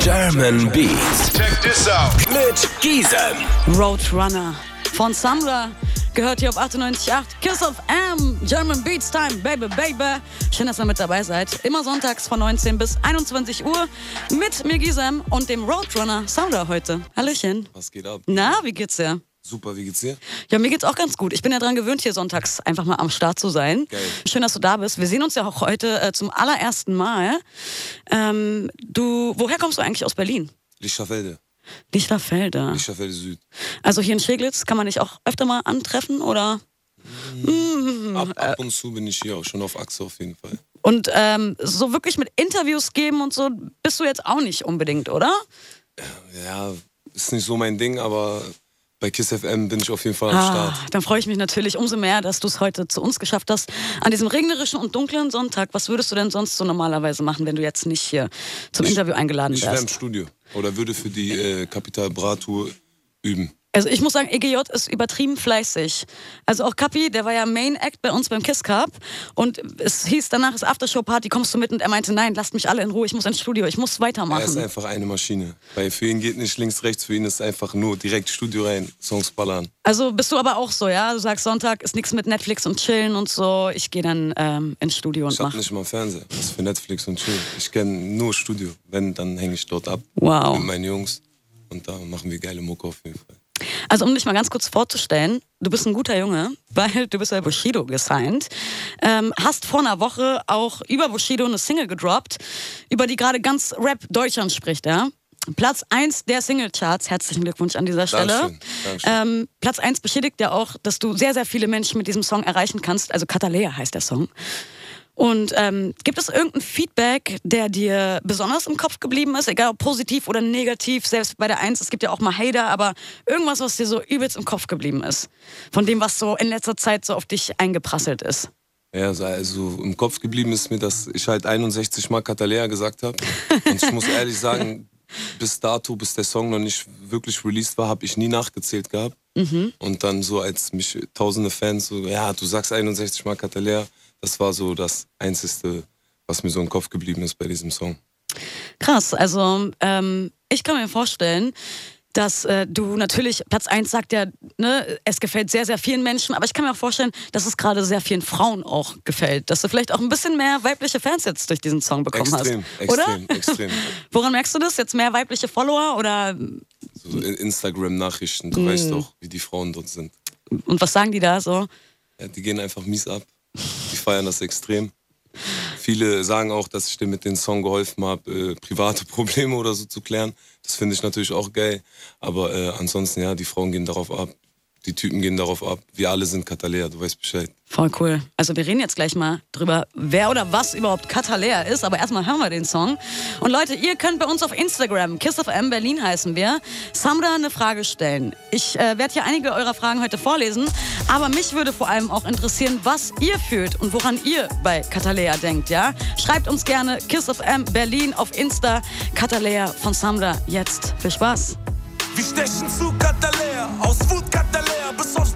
German Beats. Check this out. Mit Gisem. Roadrunner von Samra. Gehört hier auf 98.8 Kiss of M, German Beats Time, baby, baby. Schön, dass ihr mit dabei seid. Immer sonntags von 19 bis 21 Uhr mit mir Gisem und dem Roadrunner Samra heute. Hallöchen. Was geht ab? Na, wie geht's dir? Super, wie geht's dir? Ja, mir geht's auch ganz gut. Ich bin ja dran gewöhnt, hier sonntags einfach mal am Start zu sein. Geil. Schön, dass du da bist. Wir sehen uns ja auch heute äh, zum allerersten Mal. Ähm, du, woher kommst du eigentlich aus Berlin? Lichterfelde. Lichterfelde. Lichterfelde Süd. Also hier in Steglitz kann man dich auch öfter mal antreffen oder? Ab, ab und zu bin ich hier auch schon auf Achse auf jeden Fall. Und ähm, so wirklich mit Interviews geben und so bist du jetzt auch nicht unbedingt, oder? Ja, ist nicht so mein Ding, aber bei KISS FM bin ich auf jeden Fall am Start. Ah, dann freue ich mich natürlich umso mehr, dass du es heute zu uns geschafft hast. An diesem regnerischen und dunklen Sonntag, was würdest du denn sonst so normalerweise machen, wenn du jetzt nicht hier zum Interview eingeladen Ich wäre im wärst? Studio oder würde für die äh, Capital Bra Tour üben. Also ich muss sagen, EGJ ist übertrieben fleißig. Also auch Kapi, der war ja Main Act bei uns beim Kiss Cup und es hieß danach ist Aftershow Party, kommst du mit? Und er meinte, nein, lasst mich alle in Ruhe, ich muss ins Studio, ich muss Er ist weitermachen. einfach eine Maschine. Weil für ihn geht nicht links, rechts, für ihn ist einfach nur direkt Studio rein, Songs ballern. Also bist du aber auch so, ja? Du sagst, Sonntag ist nichts mit Netflix und Chillen und so. Ich gehe dann ähm, ins Studio und Ich hab mach. nicht mal Fernseher. Das ist für Netflix und Chill. Ich kenne nur Studio. Wenn, dann hänge ich dort ab Wow. mit meinen Jungs. Und da machen wir geile Mucke auf jeden Fall. Also um dich mal ganz kurz vorzustellen, du bist ein guter Junge, weil du bist bei Bushido gesigned. Ähm, hast vor einer Woche auch über Bushido eine Single gedroppt, über die gerade ganz Rap Deutschland spricht, ja? Platz 1 der Singlecharts. Herzlichen Glückwunsch an dieser Stelle. Dankeschön, Dankeschön. Ähm, Platz 1 bestätigt ja auch, dass du sehr, sehr viele Menschen mit diesem Song erreichen kannst. Also Katalea heißt der Song. Und ähm, gibt es irgendein Feedback, der dir besonders im Kopf geblieben ist, egal ob positiv oder negativ, selbst bei der Eins, es gibt ja auch mal Hater, aber irgendwas, was dir so übelst im Kopf geblieben ist, von dem, was so in letzter Zeit so auf dich eingeprasselt ist. Ja, also- also im Kopf geblieben ist mir, dass ich halt 61 Mal Catalea gesagt habe. Und ich muss ehrlich sagen, bis dato, bis der Song noch nicht wirklich released war, habe ich nie nachgezählt gehabt. Und dann so, als mich tausende Fans so, ja, du sagst 61 Mal Catalea, das war so das Einzige, was mir so im Kopf geblieben ist bei diesem Song. Krass, also ähm, ich kann mir vorstellen, dass äh, du natürlich, Platz 1 sagt ja, ne, es gefällt sehr, sehr vielen Menschen, aber ich kann mir auch vorstellen, dass es gerade sehr vielen Frauen auch gefällt. Dass du vielleicht auch ein bisschen mehr weibliche Fans jetzt durch diesen Song bekommen Extrem, hast. Oder? extrem, extrem. Woran merkst du das? Jetzt mehr weibliche Follower oder So in Instagram-Nachrichten, du Mhm. weißt doch, wie die Frauen dort sind. und was sagen die da so? Ja, die gehen einfach mies ab. Feiern das extrem. Viele sagen auch, dass ich dir mit dem Song geholfen habe, äh, private Probleme oder so zu klären. Das finde ich natürlich auch geil. Aber äh, ansonsten, ja, die Frauen gehen darauf ab. Die Typen gehen darauf ab. Wir alle sind Katalea, du weißt Bescheid. Voll cool. Also wir reden jetzt gleich mal drüber, wer oder was überhaupt Katalea ist, aber erstmal hören wir den Song. Und Leute, ihr könnt bei uns auf Instagram, Kiss of M Berlin heißen wir, Samra eine Frage stellen. Ich äh, werde hier einige eurer Fragen heute vorlesen, aber mich würde vor allem auch interessieren, was ihr fühlt und woran ihr bei Katalea denkt, ja? Schreibt uns gerne Kiss of M Berlin auf Insta, Katalea von Samra. Jetzt viel Spaß. Wir stechen zu Katalea, aus Wut Katalea, bis aufs.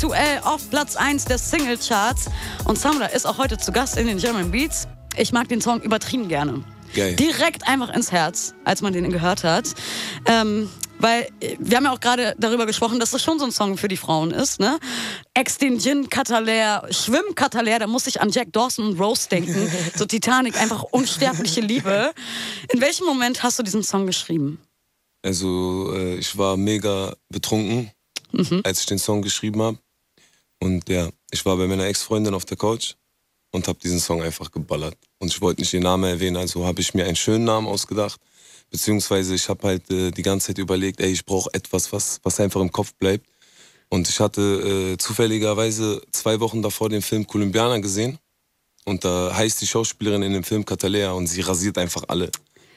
Aktuell auf Platz 1 der Singlecharts. Und Samra ist auch heute zu Gast in den German Beats. Ich mag den Song übertrieben gerne. Geil. Direkt einfach ins Herz, als man den gehört hat. Ähm, weil wir haben ja auch gerade darüber gesprochen, dass das schon so ein Song für die Frauen ist. Ne? Ex den Gin Katalär, Schwimm Katalär, da muss ich an Jack Dawson und Rose denken. so Titanic, einfach unsterbliche Liebe. In welchem Moment hast du diesen Song geschrieben? Also äh, ich war mega betrunken, als ich den Song geschrieben habe. Und ja, ich war bei meiner Ex-Freundin auf der Couch und habe diesen Song einfach geballert. Und ich wollte nicht ihren Namen erwähnen, also habe ich mir einen schönen Namen ausgedacht. Beziehungsweise ich habe halt äh, die ganze Zeit überlegt, ey, ich brauche etwas, was, was einfach im Kopf bleibt. Und ich hatte äh, zufälligerweise zwei Wochen davor den Film Columbiana gesehen. Und da heißt die Schauspielerin in dem Film Catalea und sie rasiert einfach alle.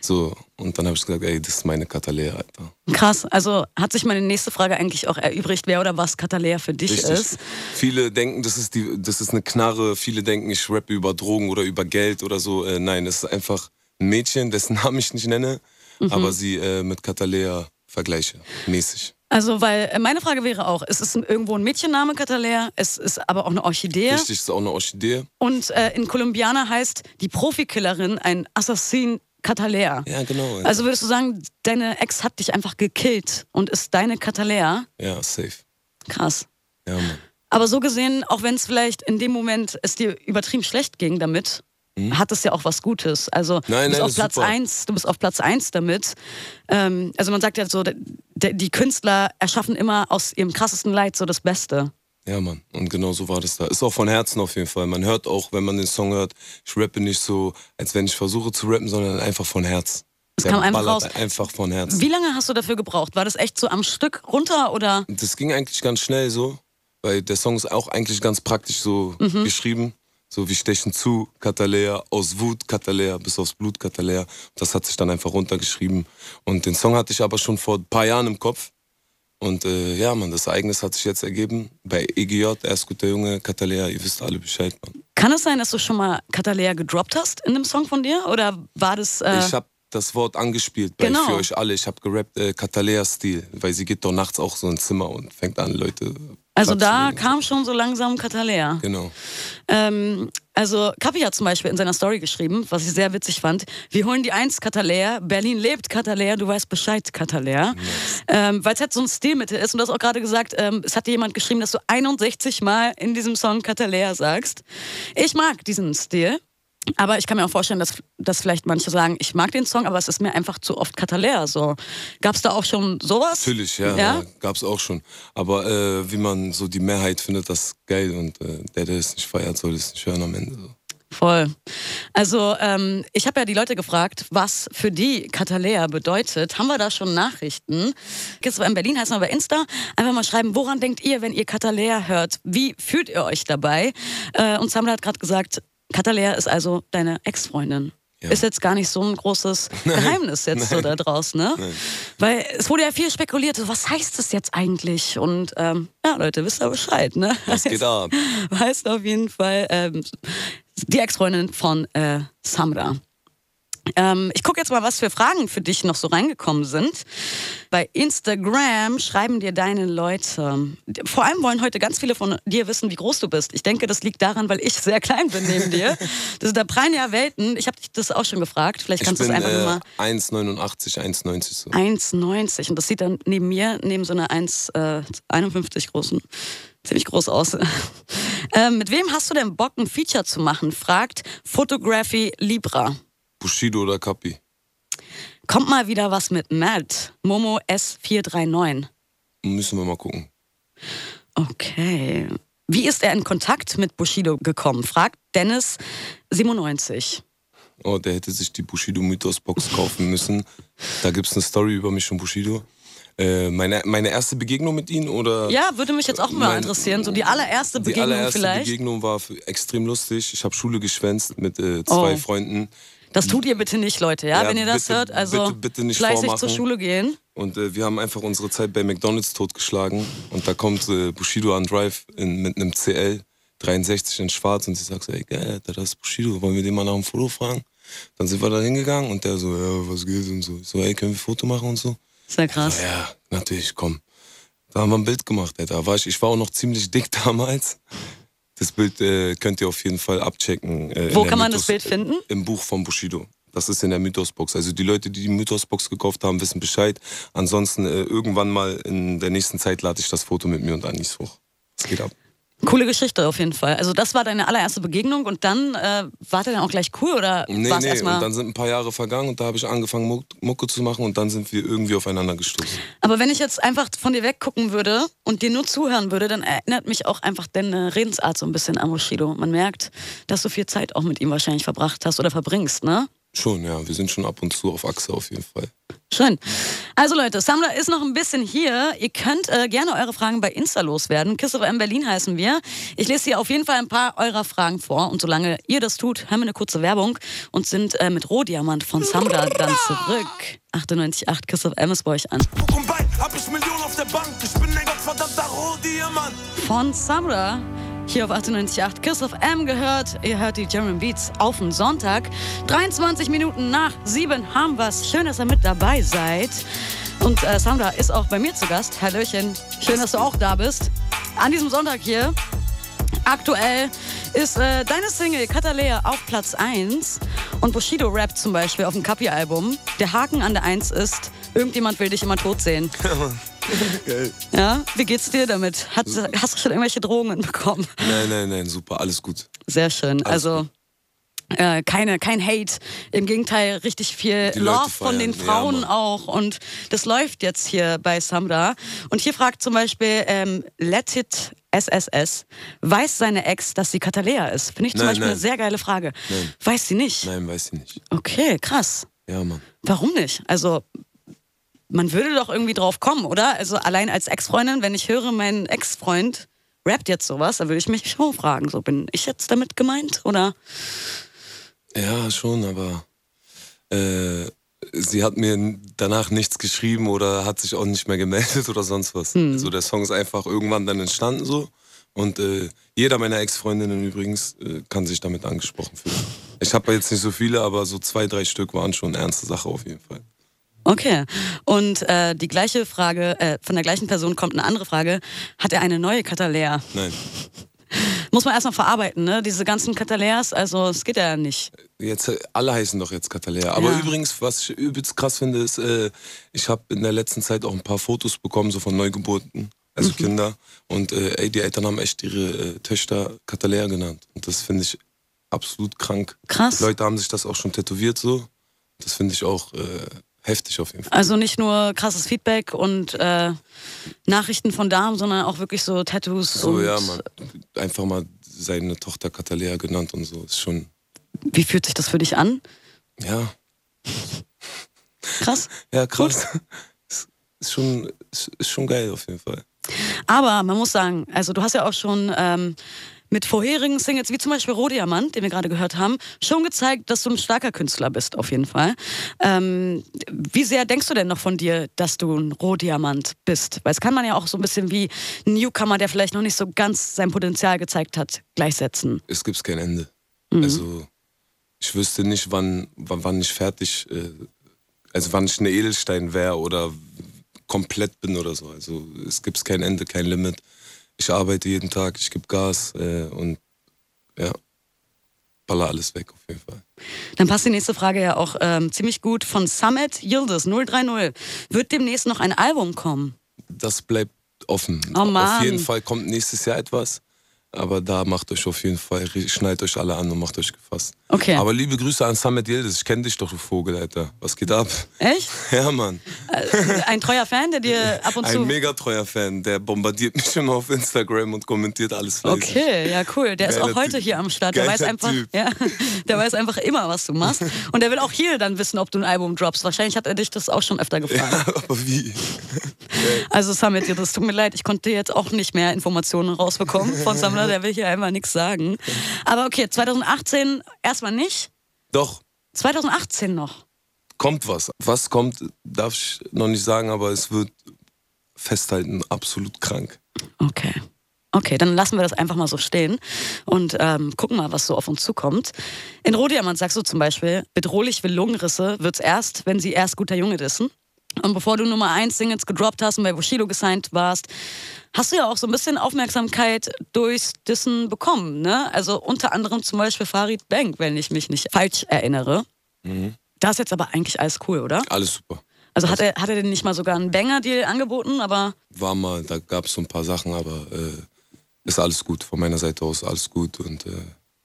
So, und dann habe ich gesagt, ey, das ist meine Catalea, Alter. Krass, also hat sich meine nächste Frage eigentlich auch erübrigt, wer oder was Katalea für dich Richtig. ist. Viele denken, das ist, die, das ist eine Knarre. Viele denken, ich rappe über Drogen oder über Geld oder so. Äh, nein, es ist einfach ein Mädchen, dessen Namen ich nicht nenne, aber sie äh, mit Catalea vergleiche, mäßig. Also, weil äh, meine Frage wäre auch, es ist irgendwo ein Mädchenname Katalea, es ist aber auch eine Orchidee. Richtig, ist auch eine Orchidee. Und äh, in Columbiana heißt die Profikillerin ein Assassin Katalea. Ja, genau. Alter. Also würdest du sagen, deine Ex hat dich einfach gekillt und ist deine Katalea? ja, safe. Krass. Ja, Mann. Aber so gesehen, auch wenn es vielleicht in dem Moment es dir übertrieben schlecht ging damit, hat es ja auch was Gutes. Also. Nein, du bist nein, auf Platz super. eins, du bist auf Platz eins damit. Ähm, also man sagt ja so, die Künstler erschaffen immer aus ihrem krassesten Leid so das Beste. Ja, Mann. Und genau so war das da. Ist auch von Herzen auf jeden Fall. Man hört auch, wenn man den Song hört, ich rappe nicht so, als wenn ich versuche zu rappen, sondern einfach von Herz. Es kam einfach raus. Einfach von Herz. Wie lange hast du dafür gebraucht? War das echt so am Stück runter oder? Das ging eigentlich ganz schnell so, weil der Song ist auch eigentlich ganz praktisch so Mhm. geschrieben. So wie stechen zu, Katalea, aus Wut, Katalea, bis aufs Blut, Katalea. Das hat sich dann einfach runtergeschrieben. Und den Song hatte ich aber schon vor ein paar Jahren im Kopf. Und äh, ja, man, das Ereignis hat sich jetzt ergeben. Bei EGJ, erst guter Junge, Katalea, ihr wisst alle Bescheid, man. Kann es sein, dass du schon mal Katalea gedroppt hast in dem Song von dir? Oder war das. Äh, Ich habe das Wort angespielt bei Genau. für euch alle. Ich habe gerappt äh, Katalea-Stil, weil sie geht doch nachts auch so ins Zimmer und fängt an, Leute. also da kam schon so langsam Katalea. Genau. Ähm, also Kapi hat zum Beispiel in seiner Story geschrieben, was ich sehr witzig fand. Wir holen die Eins Katalea, Berlin lebt Katalea, du weißt Bescheid Katalea. Ähm, Weil es halt so ein Stilmittel ist und du hast auch gerade gesagt, ähm, es hat dir jemand geschrieben, dass du 61 Mal in diesem Song Katalea sagst. Ich mag diesen Stil. Aber ich kann mir auch vorstellen, dass, dass vielleicht manche sagen, ich mag den Song, aber es ist mir einfach zu oft Katalea. So. Gab es da auch schon sowas? Natürlich, ja, Ja? ja? gab's auch schon. Aber äh, wie man so die Mehrheit findet, das geil und äh, der, der es nicht feiert, soll es nicht hören am Ende. So. Voll. Also ähm, ich habe ja die Leute gefragt, was für die Katalea bedeutet. Haben wir da schon Nachrichten? Jetzt in Berlin heißt man bei Insta. Einfach mal schreiben, woran denkt ihr, wenn ihr Katalea hört? Wie fühlt ihr euch dabei? Äh, und Samra hat gerade gesagt, Katalea ist also deine Ex-Freundin. Ja. Ist jetzt gar nicht so ein großes Geheimnis jetzt so da draußen, ne? Weil es wurde ja viel spekuliert, so, was heißt das jetzt eigentlich? Und ähm, ja, Leute, wisst ihr Bescheid, ne? Was geht ab? heißt auf jeden Fall ähm, die Ex-Freundin von äh, Samra. Ähm, ich gucke jetzt mal, was für Fragen für dich noch so reingekommen sind. Bei Instagram schreiben dir deine Leute. Vor allem wollen heute ganz viele von dir wissen, wie groß du bist. Ich denke, das liegt daran, weil ich sehr klein bin neben dir. Das da prallen ja Welten. Ich habe dich das auch schon gefragt. Vielleicht Ich kannst du es einfach äh, mal. 1,89, 1,90 so. 1,90 und das sieht dann neben mir, neben so einer 1,51 großen, ziemlich groß aus. ähm, mit wem hast du denn Bock, ein Feature zu machen? Fragt Photography Libra. Bushido oder Kapi? Kommt mal wieder was mit Matt. Momo S439. Müssen wir mal gucken. Okay. Wie ist er in Kontakt mit Bushido gekommen? Fragt Dennis 97. Oh, der hätte sich die Bushido Mythos Box kaufen müssen. Da gibt's eine Story über mich und Bushido. Äh, meine, meine erste Begegnung mit ihm oder? Ja, würde mich jetzt auch mal Mein- interessieren. So die allererste Die Begegnung allererste vielleicht. Begegnung war extrem lustig. Ich habe Schule geschwänzt mit äh, zwei Oh. Freunden. Das tut ihr bitte nicht, Leute, ja? Ja, Wenn ihr das bitte, hört, also bitte, bitte nicht fleißig vormachen. zur Schule gehen. Und äh, wir haben einfach unsere Zeit bei McDonalds totgeschlagen. Und da kommt äh, Bushido an Drive in, mit einem CL 63 in schwarz und sie sagt so, ey geil, Alter, das ist Bushido, wollen wir den mal nach dem Foto fragen? Dann sind wir da hingegangen und der so, ja, was geht und so. Ich so, ey, können wir ein Foto machen und so? Ist ja krass. Ja, natürlich, komm. Da haben wir ein Bild gemacht, Alter. Da war ich, ich war auch noch ziemlich dick damals. Das Bild äh, könnt ihr auf jeden Fall abchecken. Äh, Wo kann man Mythos- das Bild finden? Im Buch von Bushido. Das ist in der Mythosbox. Also die Leute, die die Mythosbox gekauft haben, wissen Bescheid. Ansonsten äh, irgendwann mal in der nächsten Zeit lade ich das Foto mit mir und Anis hoch. Es geht ab. Coole Geschichte auf jeden Fall. Also das war deine allererste Begegnung und dann äh, war der dann auch gleich cool oder Nee, war es nee, erstmal. und dann sind ein paar Jahre vergangen und da habe ich angefangen, Muck- Mucke zu machen und dann sind wir irgendwie aufeinander gestoßen. Aber wenn ich jetzt einfach von dir weggucken würde und dir nur zuhören würde, dann erinnert mich auch einfach deine Redensart so ein bisschen an Bushido. Man merkt, dass du viel Zeit auch mit ihm wahrscheinlich verbracht hast oder verbringst, ne? Schon, ja. Wir sind schon ab und zu auf Achse auf jeden Fall. Schön. Also Leute, Samra ist noch ein bisschen hier. Ihr könnt äh, gerne eure Fragen bei Insta loswerden. Kiss of M Berlin heißen wir. Ich lese hier auf jeden Fall ein paar eurer Fragen vor. Und solange ihr das tut, hören wir eine kurze Werbung und sind äh, mit Rohdiamant von Samra dann zurück. 98.8 Kiss of M ist bei euch an. Guck und bei, hab ich Millionen auf der Bank. Ich bin ein gottverdammter Rohdiamant. Von Samra. Hier auf 98.8 Kiss of M gehört. Ihr hört die German Beats auf den Sonntag. 23 Minuten nach 7 haben wir's. Schön, dass ihr mit dabei seid. Und äh, Samra ist auch bei mir zu Gast. Hallöchen. Schön, dass du auch da bist. An diesem Sonntag hier. Aktuell ist äh, deine Single Katalea auf Platz 1 und Bushido rappt zum Beispiel auf dem Kapi-Album. Der Haken an der 1 ist, irgendjemand will dich immer tot sehen. Geil. Ja, wie geht's dir damit? Hat, hast du schon irgendwelche Drohungen bekommen? Nein, nein, nein, super, alles gut. Sehr schön. also äh, keine, kein Hate. Im Gegenteil, richtig viel Die Love von den. Ja, Frauen Mann. auch. Und das läuft jetzt hier bei Samra. Und hier fragt zum Beispiel ähm, Let It SSS, weiß seine Ex, dass sie Katalea ist? Finde ich zum Nein, Beispiel eine nein. sehr geile Frage. Nein. Weiß sie nicht? Nein, weiß ich nicht. Okay, krass. Ja, Mann. Warum nicht? Also, man würde doch irgendwie drauf kommen, oder? Also, allein als Ex-Freundin, wenn ich höre, mein Ex-Freund rappt jetzt sowas, dann würde ich mich schon fragen, so bin ich jetzt damit gemeint? Oder? Ja, schon, aber äh, sie hat mir danach nichts geschrieben oder hat sich auch nicht mehr gemeldet oder sonst was. Hm. Also der Song ist einfach irgendwann dann entstanden so. Und äh, jeder meiner Ex-Freundinnen übrigens äh, kann sich damit angesprochen fühlen. Ich habe jetzt nicht so viele, aber so zwei, drei Stück waren schon eine ernste Sache auf jeden Fall. Okay. Und äh, die gleiche Frage, äh, von der gleichen Person kommt eine andere Frage. Hat er eine neue Katalea? Nein. Muss man erstmal verarbeiten, ne? Diese ganzen Kataleas, also es geht ja nicht. Jetzt, äh, alle heißen doch jetzt Katalea. Aber Ja. übrigens, was ich übelst krass finde, ist, äh, ich habe in der letzten Zeit auch ein paar Fotos bekommen, so von Neugeburten, also Mhm. Kinder. Und äh, ey, die Eltern haben echt ihre äh, Töchter Katalea genannt. Und das finde ich absolut krank. Krass. Leute haben sich das auch schon tätowiert so. Das finde ich auch heftig auf jeden Fall. Also nicht nur krasses Feedback und äh, Nachrichten von Damen, sondern auch wirklich so Tattoos. So, und ja, man. Einfach mal seine Tochter Katalea genannt und so. Ist schon, Wie fühlt sich das für dich an? ja, Krass. ja, krass. Ist, ist, schon, ist, ist schon geil auf jeden Fall. Aber man muss sagen, also du hast ja auch schon ähm, mit vorherigen Singles, wie zum Beispiel Rohdiamant, den wir gerade gehört haben, schon gezeigt, dass du ein starker Künstler bist, auf jeden Fall. Ähm, wie sehr denkst du denn noch von dir, dass du ein Rohdiamant bist? Weil es kann man ja auch so ein bisschen wie ein Newcomer, der vielleicht noch nicht so ganz sein Potenzial gezeigt hat, gleichsetzen. es gibt kein Ende. Mhm. Also ich wüsste nicht, wann, wann, wann ich fertig, äh, also wann ich ein Edelstein wäre oder komplett bin oder so. Also es gibt kein Ende, kein Limit. Ich arbeite jeden Tag, ich gebe Gas äh, und ja, baller alles weg auf jeden Fall. Dann passt die nächste Frage ja auch ähm, ziemlich gut von Summit Yildiz 030. Wird demnächst noch ein Album kommen? Das bleibt offen. Oh Mann. Auf jeden Fall kommt nächstes Jahr etwas. Aber da macht euch auf jeden Fall, schnallt euch alle an und macht euch gefasst. Okay. Aber liebe Grüße an Samet Yildiz. Ich kenne dich doch, du Vogel, Alter. Was geht ab? Echt? Ja, Mann. Ein treuer Fan, der dir ab und zu. Ein mega treuer Fan, der bombardiert mich immer auf Instagram und kommentiert alles fleißig. Okay, ja cool. Der ist Geiler auch heute Typ. hier am Start. Der Geiler weiß einfach, Typ. ja, der weiß einfach immer, was du machst. Und der will auch hier dann wissen, ob du ein Album droppst. Wahrscheinlich hat er dich das auch schon öfter gefragt. Aber wie? Also Samit, das tut mir leid, ich konnte jetzt auch nicht mehr Informationen rausbekommen von Samra, der will hier einfach nichts sagen. Aber okay, 2018 erstmal nicht. Doch, 2018 noch. kommt was. Was kommt, darf ich noch nicht sagen, aber es wird festhalten, absolut krank. Okay. Okay, dann lassen wir das einfach mal so stehen und ähm, gucken mal, was so auf uns zukommt. In Rohdiamant sagst du zum Beispiel, bedrohlich wie Lungenrisse wird's erst, wenn sie erst guter Junge dissen. Und bevor du Nummer 1 Singles gedroppt hast und bei Bushido gesigned warst, hast du ja auch so ein bisschen Aufmerksamkeit durchs Dissen bekommen, ne? Also unter anderem zum Beispiel Farid Bank, wenn ich mich nicht falsch erinnere. Da ist jetzt aber eigentlich alles cool, oder? Alles super. Also hat er, hat er dir nicht mal sogar einen Banger-Deal angeboten, aber War mal, da gab es so ein paar Sachen, aber äh, ist alles gut. Von meiner Seite aus alles gut und äh,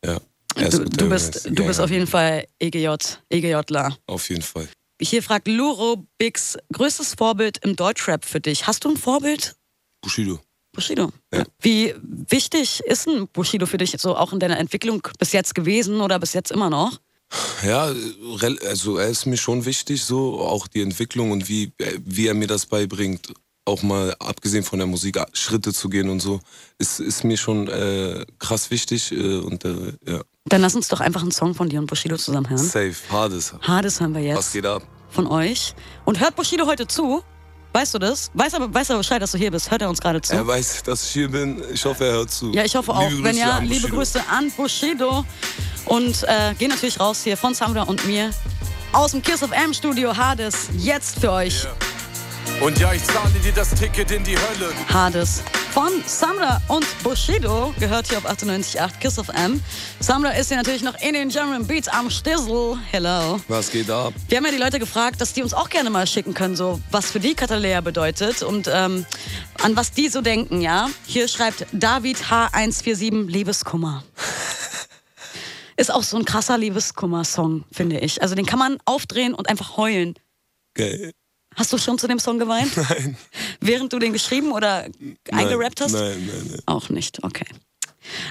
ja. er ist du, du bist, ist du bist auf jeden Fall EGJ, EGJler. Auf jeden Fall. Hier fragt Luro Bix, größtes Vorbild im Deutschrap für dich. Hast du ein Vorbild? Bushido. Bushido. Ja. Wie wichtig ist ein Bushido für dich so auch in deiner Entwicklung bis jetzt gewesen oder bis jetzt immer noch? Ja, also er ist mir schon wichtig, so auch die Entwicklung und wie, äh, wie er mir das beibringt, auch mal abgesehen von der Musik Schritte zu gehen und so, ist, ist mir schon äh, krass wichtig äh, und äh, ja, Dann lass uns doch einfach einen Song von dir und Bushido zusammen hören. safe, hardes. Hades hören wir Was jetzt geht ab? von euch. Und hört Bushido heute zu? Weißt du das? Weiß aber, weiß aber Bescheid, dass du hier bist. Hört er uns gerade zu? Er weiß, dass ich hier bin. Ich hoffe, er hört zu. Ja, ich hoffe auch. Liebe Wenn Grüße ja, liebe. Grüße an Bushido. Und äh, gehen natürlich raus hier von Samra und mir aus dem Kiss of M Studio Hades. Jetzt für euch. Und ja, ich zahle dir das Ticket in die Hölle. Hades von Samra und Bushido gehört hier auf 98.8 Kiss of M. Samra ist hier natürlich noch in den German Beats am Stissel. Hello. Was geht ab? Wir haben ja die Leute gefragt, dass die uns auch gerne mal schicken können, so was für die Katalea bedeutet und ähm, an was die so denken, ja. Hier schreibt David H147 Liebeskummer. Ist auch so ein krasser Liebeskummer-Song, finde ich. Also den kann man aufdrehen und einfach heulen. Geil. Hast du schon zu dem Song geweint? Nein. Während du den geschrieben oder eingerappt hast? Nein, nein, nein. Auch nicht, okay.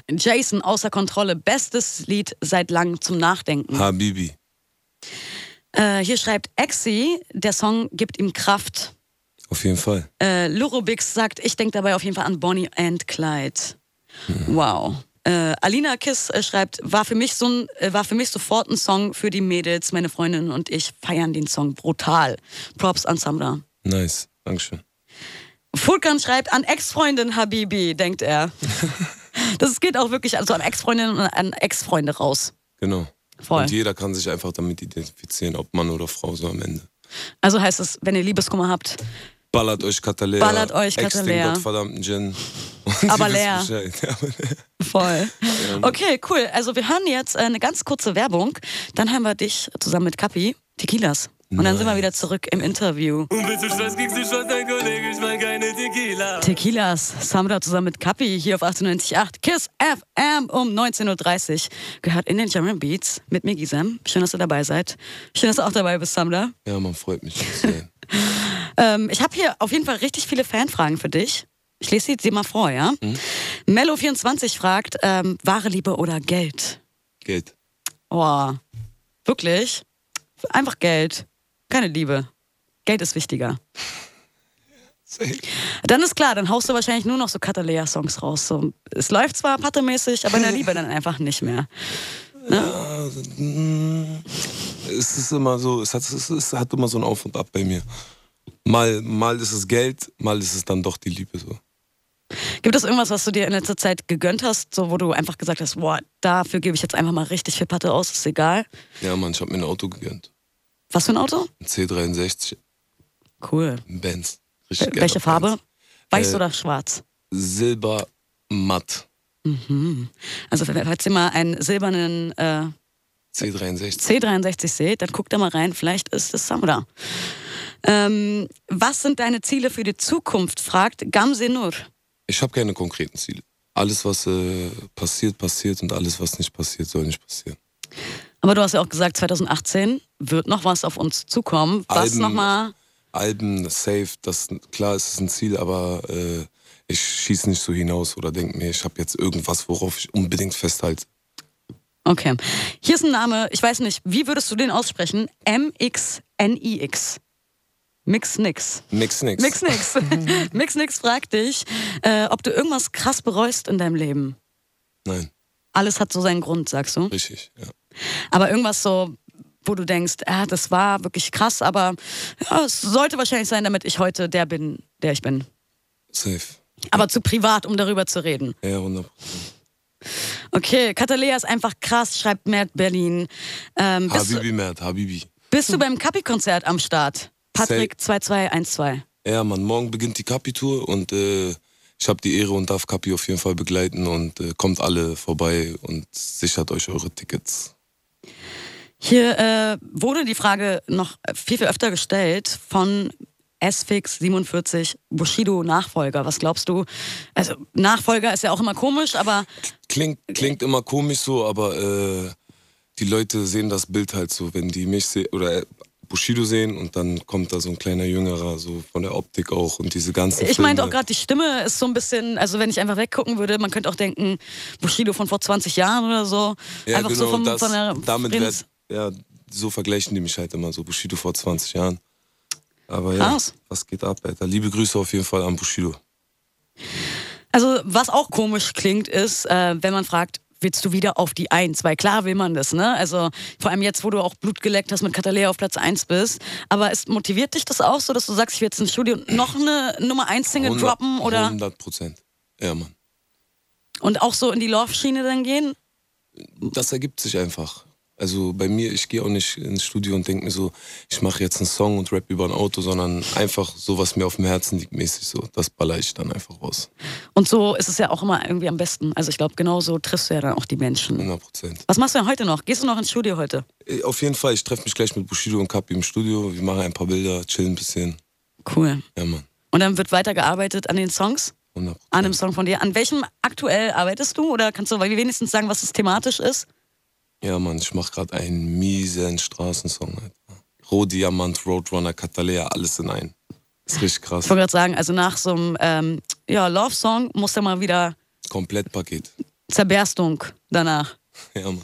Jason außer Kontrolle, bestes Lied seit langem zum Nachdenken. Habibi. Äh, hier schreibt Exi, der Song gibt ihm Kraft. Auf jeden Fall. Äh, Lurobix sagt, ich denke dabei auf jeden Fall an Bonnie and Clyde. Wow. Äh, Alina Kiss äh, schreibt, war für, mich so ein, äh, war für mich sofort ein Song für die Mädels. Meine Freundin und ich feiern den Song brutal. Props an Samra. Nice. Dankeschön. Furkan schreibt, an Ex-Freundin Habibi, denkt er. das geht auch wirklich also an Ex-Freundinnen und an Ex-Freunde raus. Genau. Voll. Und jeder kann sich einfach damit identifizieren, ob Mann oder Frau so am Ende. Also heißt es, wenn ihr Liebeskummer habt, Ballert euch Katalea. Ballert euch Ex den Katalea. gottverdammten Gin. Und Aber ihr leer. Voll. Okay, cool. Also wir hören jetzt äh, eine ganz kurze Werbung. Dann haben wir dich zusammen mit Kapi, Tequilas. Und dann sind wir wieder zurück im Interview. Und willst du Stress, kriegst du Stress, dein Kollege, ich mein keine Tequila. Tequilas, Samra zusammen mit Kapi hier auf 98.8 KISS FM um 19.30 Uhr. Gehört in den German Beats mit mir Gisem. Schön, dass du dabei seid. Schön, dass du auch dabei bist, Samra. ja, man freut mich. Ähm, ich habe hier auf jeden Fall richtig viele Fanfragen für dich. Ich lese sie dir mal vor, ja? Mello24 fragt, ähm, wahre Liebe oder Geld? Geld. Oh, wirklich? Einfach Geld. Keine Liebe. Geld ist wichtiger. Dann ist klar, dann haust du wahrscheinlich nur noch so Katalea-Songs raus. So, es läuft zwar pattemäßig, aber in der Liebe dann einfach nicht mehr. Mm, es ist immer so, es hat, es, ist, hat immer so ein Auf und Ab bei mir. Mal, mal ist es Geld, mal ist es dann doch die Liebe so. Gibt es irgendwas, was du dir in letzter Zeit gegönnt hast, so wo du einfach gesagt hast, boah, dafür gebe ich jetzt einfach mal richtig viel Patte aus, ist egal. Ja, Mann, ich hab mir ein Auto gegönnt. Was für ein Auto? Ein C63, Cool. ein Benz. Richtig Wel- Welche Farbe? Benz. Weiß Äh, oder schwarz? Silber matt. Also falls ihr mal einen silbernen äh, C63. C63 seht, dann guckt da mal rein, vielleicht ist es Samra. Ähm, was sind deine Ziele für die Zukunft? fragt Gamse Nur. Ich habe keine konkreten Ziele. Alles, was äh, passiert, passiert und alles, was nicht passiert, soll nicht passieren. Aber du hast ja auch gesagt, 2018 wird noch was auf uns zukommen. Was nochmal? Alben, safe, das klar ist es ein Ziel, aber äh, ich schieße nicht so hinaus oder denke mir, ich habe jetzt irgendwas, worauf ich unbedingt festhalte. Okay. Hier ist ein Name, ich weiß nicht, wie würdest du den aussprechen? M-X-N-I-X. Mix nix. Nix, nix. Mix nix. Mix nix fragt dich, äh, ob du irgendwas krass bereust in deinem Leben. Nein, Alles hat so seinen Grund, sagst du. richtig, ja. Aber irgendwas so, wo du denkst, ah, das war wirklich krass, aber ja, es sollte wahrscheinlich sein, damit ich heute der bin, der ich bin. Safe. Aber zu privat, um darüber zu reden. Ja, 100%. Okay, Katalea ist einfach krass, schreibt Mert Berlin. Ähm, Habibi Mert, Habibi. bist du beim Kapi-Konzert am Start? Patrick 2212. Ja, Mann, morgen beginnt die Kapi-Tour und äh, ich habe die Ehre und darf Kapi auf jeden Fall begleiten und äh, kommt alle vorbei und sichert euch eure Tickets. Hier äh, wurde die Frage noch viel, viel öfter gestellt von Sfix47 Bushido Nachfolger. Was glaubst du? Also Nachfolger ist ja auch immer komisch, aber Klingt, klingt immer komisch so, aber äh, die Leute sehen das Bild halt so, wenn die mich sehen oder äh, Bushido sehen und dann kommt da so ein kleiner Jüngerer, so von der Optik auch und diese ganzen ich meinte auch gerade, die Stimme ist so ein bisschen, also wenn ich einfach weggucken würde, man könnte auch denken, Bushido von vor 20 Jahren oder so. Ja, einfach genau, so vom, das, von der damit wird, ja, so vergleichen die mich halt immer so, Bushido vor 20 Jahren. Aber ja, Krass. was geht ab, Alter? Liebe Grüße auf jeden Fall an Bushido. Also, was auch komisch klingt, ist, äh, wenn man fragt, willst du wieder auf die Eins? Weil klar will man das, ne? Also, vor allem jetzt, wo du auch Blut geleckt hast, mit Katalea auf Platz 1 bist. Aber es motiviert dich das auch so, dass du sagst, ich will jetzt ins Studio noch eine Nummer 1 Single 100 droppen oder 100 Prozent. Ja, Mann. und auch so in die Love-Schiene dann gehen? Das ergibt sich einfach. Also bei mir, ich gehe auch nicht ins Studio und denke mir so, ich mache jetzt einen Song und rap über ein Auto, sondern einfach so, was mir auf dem Herzen liegt, mäßig so. Das baller ich dann einfach raus. Und so ist es ja auch immer irgendwie am besten. Also ich glaube, genau so triffst du ja dann auch die Menschen. 100 Prozent. Was machst du denn heute noch? Gehst du noch ins Studio heute? Äh, Auf jeden Fall, ich treffe mich gleich mit Bushido und Kapi im Studio. Wir machen ein paar Bilder, chillen ein bisschen. Cool. Ja, Mann. Und dann wird weitergearbeitet an den Songs? 100 An einem Song von dir. An welchem aktuell arbeitest du? Oder kannst du wenigstens sagen, was es thematisch ist? Ja, Mann, ich mache gerade einen miesen Straßensong. Alter. Rohdiamant, Roadrunner, Catalea, alles in einen. Ist richtig krass. Ich wollte gerade sagen, also nach so einem ähm, ja, Love-Song muss ja mal wieder Komplettpaket. Zerberstung danach. Ja, Mann.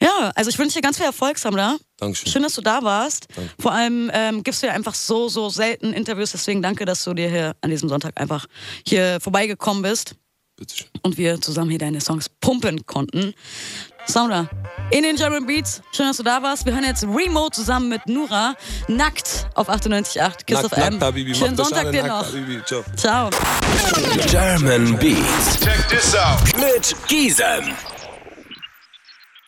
Ja, also ich wünsche dir ganz viel Erfolg, Samra. Dankeschön. Schön, dass du da warst. Danke. Vor allem ähm, gibst du ja einfach so, so selten Interviews. Deswegen danke, dass du dir hier an diesem Sonntag einfach hier vorbeigekommen bist Bitteschön. und wir zusammen hier deine Songs pumpen konnten. Samra, in den German Beats. Schön, dass du da warst. Wir hören jetzt Remote zusammen mit Nura. Nackt auf 98.8 Kiss Nackt, of M. nackt, Habibi. Schönen Sonntag dir noch. Habibi. Ciao. Ciao. German Beats. Check this out. Mit Gisem.